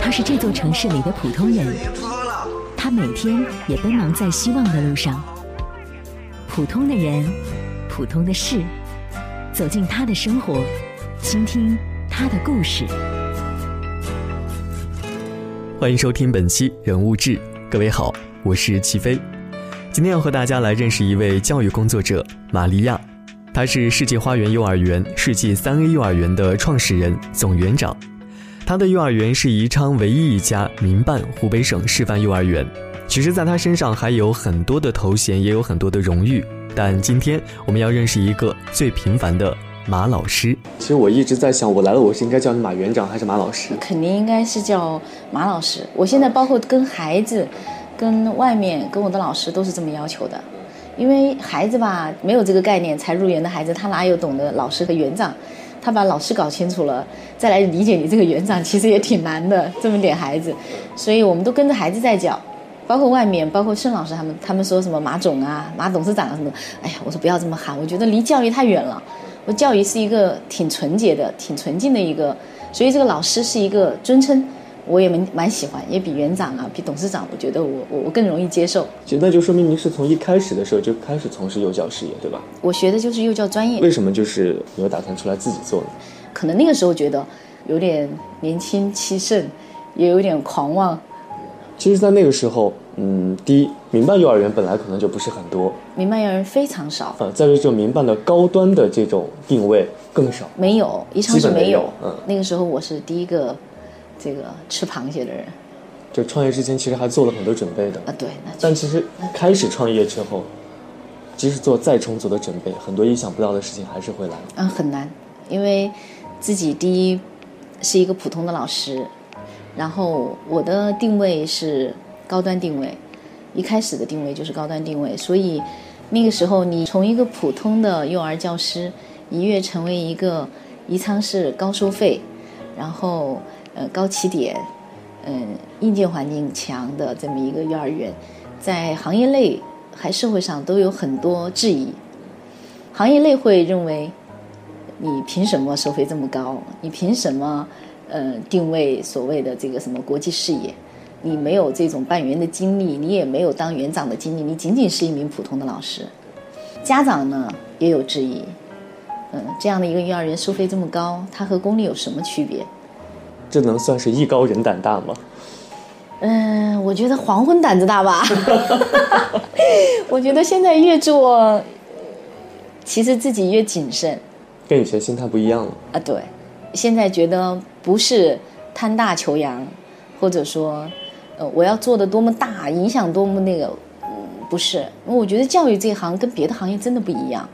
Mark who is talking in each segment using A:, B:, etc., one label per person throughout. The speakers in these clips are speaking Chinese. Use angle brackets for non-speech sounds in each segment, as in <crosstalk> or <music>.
A: 他是这座城市里的普通人，他每天也奔忙在希望的路上。普通的人，普通的事，走进他的生活，倾听他的故事。
B: 欢迎收听本期《人物志》，各位好，我是齐飞。今天要和大家来认识一位教育工作者玛利亚，她是世界花园幼儿园、世纪三 A 幼儿园的创始人、总园长。她的幼儿园是宜昌唯一一家民办湖北省示范幼儿园。其实，在他身上还有很多的头衔，也有很多的荣誉。但今天我们要认识一个最平凡的马老师。
C: 其实我一直在想，我来了，我是应该叫你马园长还是马老师？
D: 肯定应该是叫马老师。我现在包括跟孩子。跟外面跟我的老师都是这么要求的，因为孩子吧没有这个概念，才入园的孩子他哪有懂得老师和园长？他把老师搞清楚了，再来理解你这个园长，其实也挺难的。这么点孩子，所以我们都跟着孩子在教，包括外面，包括盛老师他们，他们说什么马总啊、马董事长啊什么，哎呀，我说不要这么喊，我觉得离教育太远了。我教育是一个挺纯洁的、挺纯净的一个，所以这个老师是一个尊称。我也蛮蛮喜欢，也比园长啊，比董事长，我觉得我我我更容易接受。
C: 就那就说明您是从一开始的时候就开始从事幼教事业，对吧？
D: 我学的就是幼教专业。
C: 为什么就是没有打算出来自己做呢？
D: 可能那个时候觉得有点年轻气盛，也有点狂妄。
C: 其实，在那个时候，嗯，第一，民办幼儿园本来可能就不是很多，
D: 民办幼儿园非常少。
C: 呃，在这种民办的高端的这种定位更少，
D: 没有，宜昌是
C: 没
D: 有。嗯，那个时候我是第一个。这个吃螃蟹的人，
C: 就创业之前其实还做了很多准备的
D: 啊。对，
C: 但其实开始创业之后，即使做再充足的准备，很多意想不到的事情还是会来。
D: 嗯，很难，因为自己第一是一个普通的老师，然后我的定位是高端定位，一开始的定位就是高端定位，所以那个时候你从一个普通的幼儿教师一跃成为一个宜昌市高收费，然后。呃，高起点，嗯，硬件环境强的这么一个幼儿园，在行业内还社会上都有很多质疑。行业内会认为，你凭什么收费这么高？你凭什么，呃，定位所谓的这个什么国际视野？你没有这种办园的经历，你也没有当园长的经历，你仅仅是一名普通的老师。家长呢也有质疑，嗯，这样的一个幼儿园收费这么高，它和公立有什么区别？
C: 这能算是艺高人胆大吗？
D: 嗯，我觉得黄昏胆子大吧。<laughs> 我觉得现在越做，其实自己越谨慎。
C: 跟以前心态不一样了
D: 啊！对，现在觉得不是贪大求洋，或者说，呃，我要做的多么大，影响多么那个，嗯，不是。我觉得教育这一行跟别的行业真的不一样，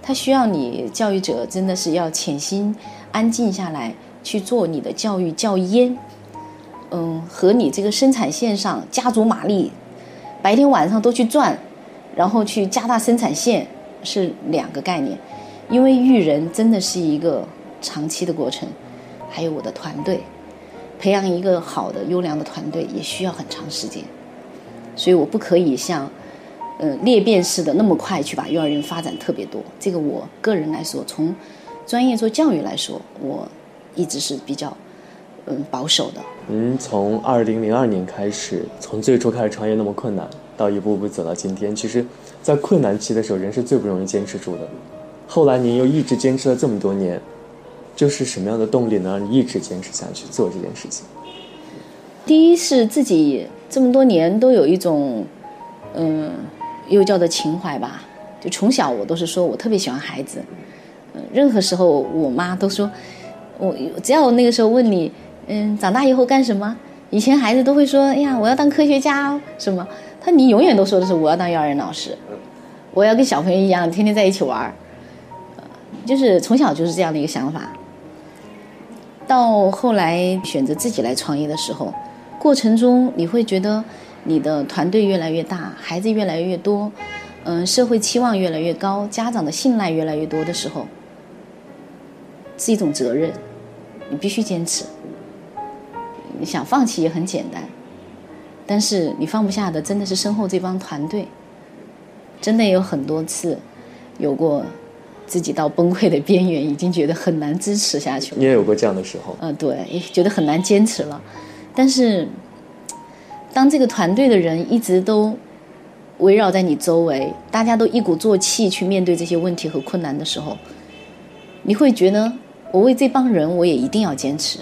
D: 它需要你教育者真的是要潜心、安静下来。去做你的教育教研，嗯，和你这个生产线上加足马力，白天晚上都去转，然后去加大生产线是两个概念。因为育人真的是一个长期的过程，还有我的团队，培养一个好的优良的团队也需要很长时间，所以我不可以像，呃，裂变式的那么快去把幼儿园发展特别多。这个我个人来说，从专业做教育来说，我。一直是比较，嗯，保守的。
C: 您从二零零二年开始，从最初开始创业那么困难，到一步步走到今天，其实，在困难期的时候，人是最不容易坚持住的。后来您又一直坚持了这么多年，就是什么样的动力能让你一直坚持下去做这件事情？
D: 第一是自己这么多年都有一种，嗯，幼教的情怀吧。就从小我都是说我特别喜欢孩子，嗯，任何时候我妈都说。我只要我那个时候问你，嗯，长大以后干什么？以前孩子都会说，哎呀，我要当科学家，什么？他你永远都说的是我要当幼儿园老师，我要跟小朋友一样天天在一起玩儿，就是从小就是这样的一个想法。到后来选择自己来创业的时候，过程中你会觉得你的团队越来越大，孩子越来越多，嗯，社会期望越来越高，家长的信赖越来越多的时候，是一种责任。你必须坚持，你想放弃也很简单，但是你放不下的真的是身后这帮团队，真的有很多次有过自己到崩溃的边缘，已经觉得很难支持下去了。
C: 你也有过这样的时候？
D: 嗯，对，觉得很难坚持了。但是，当这个团队的人一直都围绕在你周围，大家都一鼓作气去面对这些问题和困难的时候，你会觉得，我为这帮人，我也一定要坚持。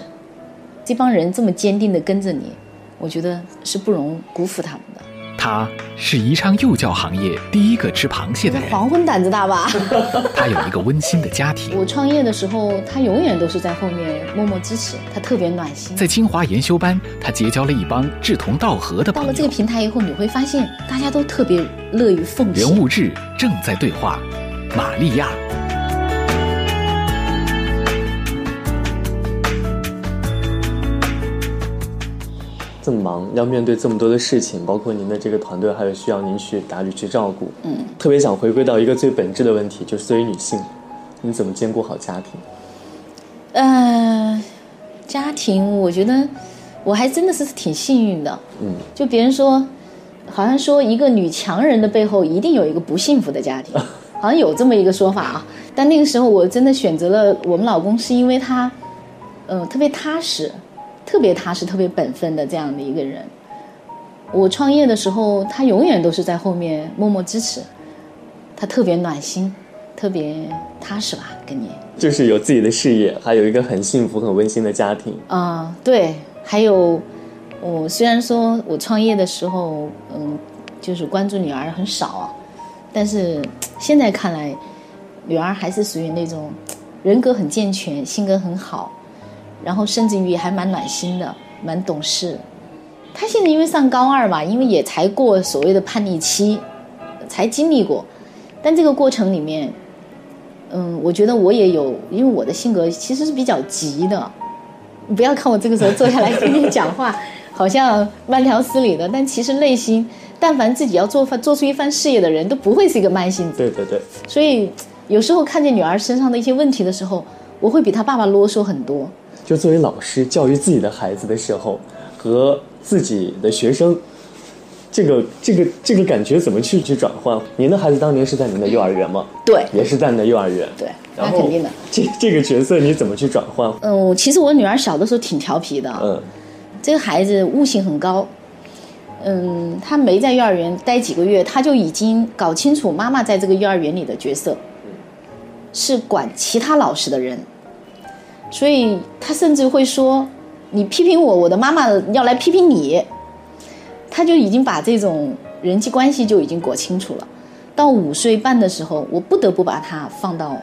D: 这帮人这么坚定的跟着你，我觉得是不容辜负他们的。
E: 他是宜昌幼教行业第一个吃螃蟹的人。
D: 黄昏胆子大吧？<laughs>
E: 他有一个温馨的家庭。
D: 我创业的时候，他永远都是在后面默默支持，他特别暖心。
E: 在清华研修班，他结交了一帮志同道合的朋友。
D: 到了这个平台以后，你会发现大家都特别乐于奉献。
E: 人物志正在对话，玛利亚。
C: 这么忙，要面对这么多的事情，包括您的这个团队，还有需要您去打理、去照顾。
D: 嗯，
C: 特别想回归到一个最本质的问题，就是作为女性，你怎么兼顾好家庭？
D: 呃，家庭，我觉得我还真的是挺幸运的。
C: 嗯，
D: 就别人说，好像说一个女强人的背后一定有一个不幸福的家庭，<laughs> 好像有这么一个说法啊。但那个时候我真的选择了我们老公，是因为他，嗯，特别踏实。特别踏实、特别本分的这样的一个人，我创业的时候，他永远都是在后面默默支持，他特别暖心，特别踏实吧，跟你
C: 就是有自己的事业，还有一个很幸福、很温馨的家庭
D: 啊。对，还有我虽然说我创业的时候，嗯，就是关注女儿很少，但是现在看来，女儿还是属于那种人格很健全、性格很好。然后甚至于还蛮暖心的，蛮懂事。他现在因为上高二嘛，因为也才过所谓的叛逆期，才经历过。但这个过程里面，嗯，我觉得我也有，因为我的性格其实是比较急的。你不要看我这个时候坐下来跟你讲话，好像慢条斯理的，但其实内心，但凡自己要做做出一番事业的人，都不会是一个慢性子。
C: 对对对。
D: 所以有时候看见女儿身上的一些问题的时候，我会比她爸爸啰嗦很多。
C: 就作为老师教育自己的孩子的时候，和自己的学生，这个这个这个感觉怎么去去转换？您的孩子当年是在您的幼儿园吗？
D: 对，
C: 也是在您的幼儿园。
D: 对，那肯定的。
C: 这这个角色你怎么去转换？
D: 嗯，其实我女儿小的时候挺调皮的。
C: 嗯，
D: 这个孩子悟性很高。嗯，她没在幼儿园待几个月，她就已经搞清楚妈妈在这个幼儿园里的角色，是管其他老师的人。所以他甚至会说：“你批评我，我的妈妈要来批评你。”他就已经把这种人际关系就已经搞清楚了。到五岁半的时候，我不得不把他放到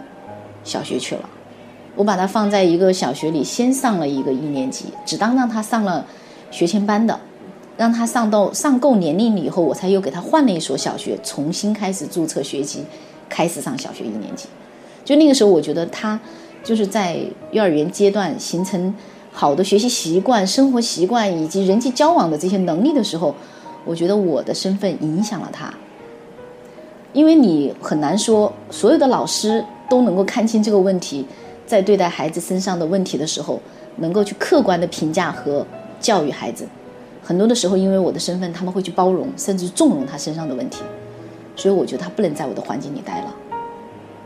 D: 小学去了。我把他放在一个小学里，先上了一个一年级，只当让他上了学前班的，让他上到上够年龄了以后，我才又给他换了一所小学，重新开始注册学籍，开始上小学一年级。就那个时候，我觉得他。就是在幼儿园阶段形成好的学习习惯、生活习惯以及人际交往的这些能力的时候，我觉得我的身份影响了他。因为你很难说所有的老师都能够看清这个问题，在对待孩子身上的问题的时候，能够去客观的评价和教育孩子。很多的时候，因为我的身份，他们会去包容甚至纵容他身上的问题，所以我觉得他不能在我的环境里待了。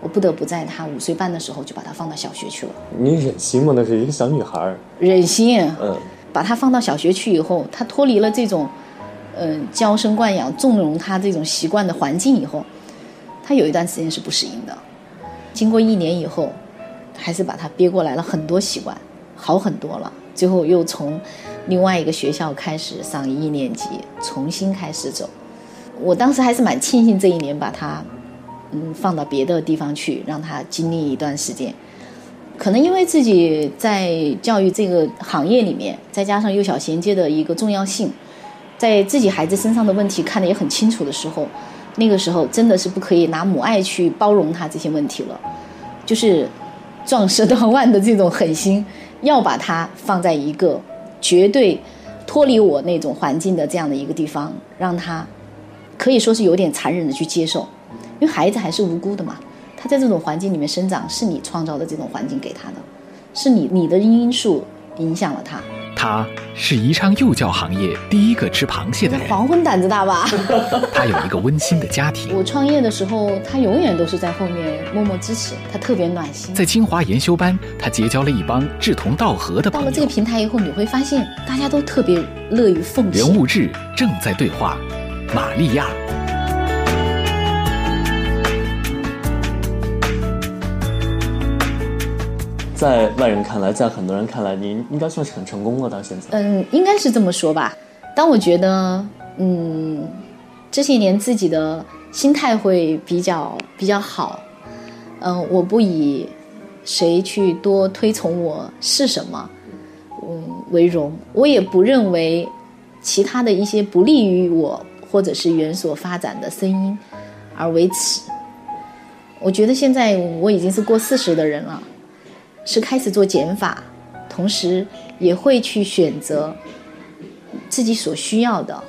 D: 我不得不在她五岁半的时候就把她放到小学去了。
C: 你忍心吗？那是一个小女孩儿。
D: 忍心。
C: 嗯。
D: 把她放到小学去以后，她脱离了这种，嗯，娇生惯养、纵容她这种习惯的环境以后，她有一段时间是不适应的。经过一年以后，还是把她憋过来了很多习惯，好很多了。最后又从另外一个学校开始上一年级，重新开始走。我当时还是蛮庆幸这一年把他。嗯，放到别的地方去，让他经历一段时间。可能因为自己在教育这个行业里面，再加上幼小衔接的一个重要性，在自己孩子身上的问题看得也很清楚的时候，那个时候真的是不可以拿母爱去包容他这些问题了。就是壮士断腕的这种狠心，要把他放在一个绝对脱离我那种环境的这样的一个地方，让他可以说是有点残忍的去接受。因为孩子还是无辜的嘛，他在这种环境里面生长，是你创造的这种环境给他的，是你你的因素影响了他。
E: 他是宜昌幼教行业第一个吃螃蟹的人。
D: 黄昏胆子大吧？
E: 他有一个温馨的家庭。<laughs>
D: 我创业的时候，他永远都是在后面默默支持，他特别暖心。
E: 在清华研修班，他结交了一帮志同道合的朋友。
D: 到了这个平台以后，你会发现大家都特别乐于奉
E: 献。人物志正在对话，玛利亚。
C: 在外人看来，在很多人看来，您应该算是很成功了。到现在，
D: 嗯，应该是这么说吧。当我觉得，嗯，这些年自己的心态会比较比较好，嗯，我不以谁去多推崇我是什么，嗯为荣，我也不认为其他的一些不利于我或者是园所发展的声音而为耻。我觉得现在我已经是过四十的人了。是开始做减法，同时也会去选择自己所需要的，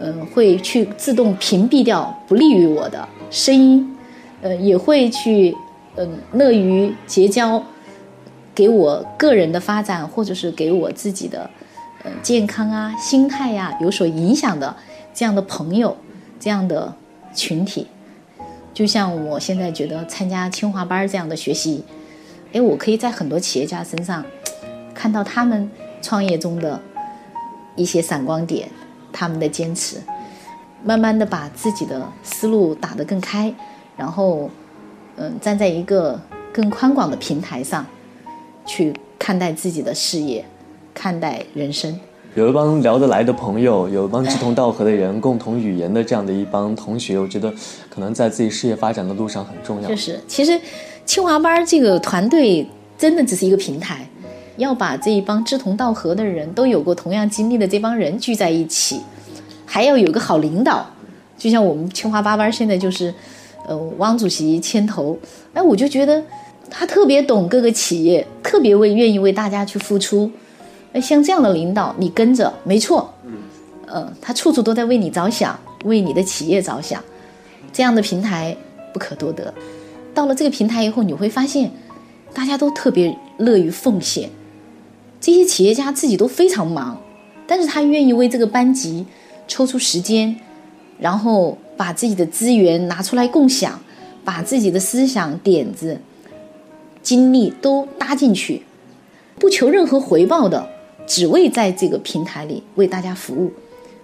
D: 嗯，会去自动屏蔽掉不利于我的声音，呃，也会去嗯乐于结交给我个人的发展或者是给我自己的呃健康啊、心态呀有所影响的这样的朋友、这样的群体。就像我现在觉得参加清华班这样的学习。哎，我可以在很多企业家身上 <tsk> 看到他们创业中的一些闪光点，他们的坚持，慢慢的把自己的思路打得更开，然后，嗯，站在一个更宽广的平台上去看待自己的事业，看待人生。
C: 有一帮聊得来的朋友，有一帮志同道合的人，共同语言的这样的一帮同学，我觉得可能在自己事业发展的路上很重要。
D: 就是，其实。清华班这个团队真的只是一个平台，要把这一帮志同道合的人都有过同样经历的这帮人聚在一起，还要有个好领导。就像我们清华八班现在就是，呃，汪主席牵头，哎，我就觉得他特别懂各个企业，特别为愿意为大家去付出。哎，像这样的领导，你跟着没错，嗯，他处处都在为你着想，为你的企业着想，这样的平台不可多得。到了这个平台以后，你会发现，大家都特别乐于奉献。这些企业家自己都非常忙，但是他愿意为这个班级抽出时间，然后把自己的资源拿出来共享，把自己的思想、点子、精力都搭进去，不求任何回报的，只为在这个平台里为大家服务，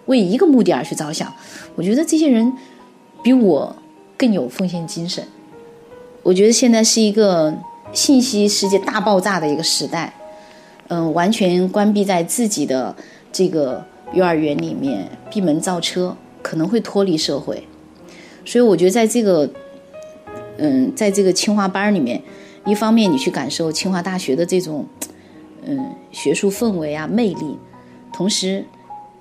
D: 为一个目的而去着想。我觉得这些人比我更有奉献精神。我觉得现在是一个信息世界大爆炸的一个时代，嗯，完全关闭在自己的这个幼儿园里面闭门造车，可能会脱离社会。所以我觉得在这个，嗯，在这个清华班里面，一方面你去感受清华大学的这种，嗯，学术氛围啊魅力，同时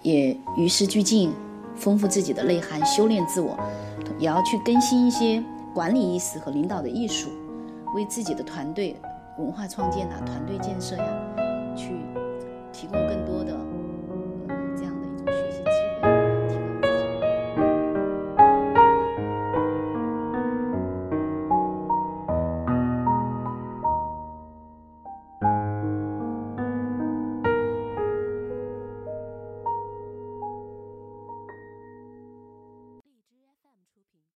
D: 也与时俱进，丰富自己的内涵，修炼自我，也要去更新一些。管理意识和领导的艺术，为自己的团队文化创建呐、团队建设呀，去提供更多的。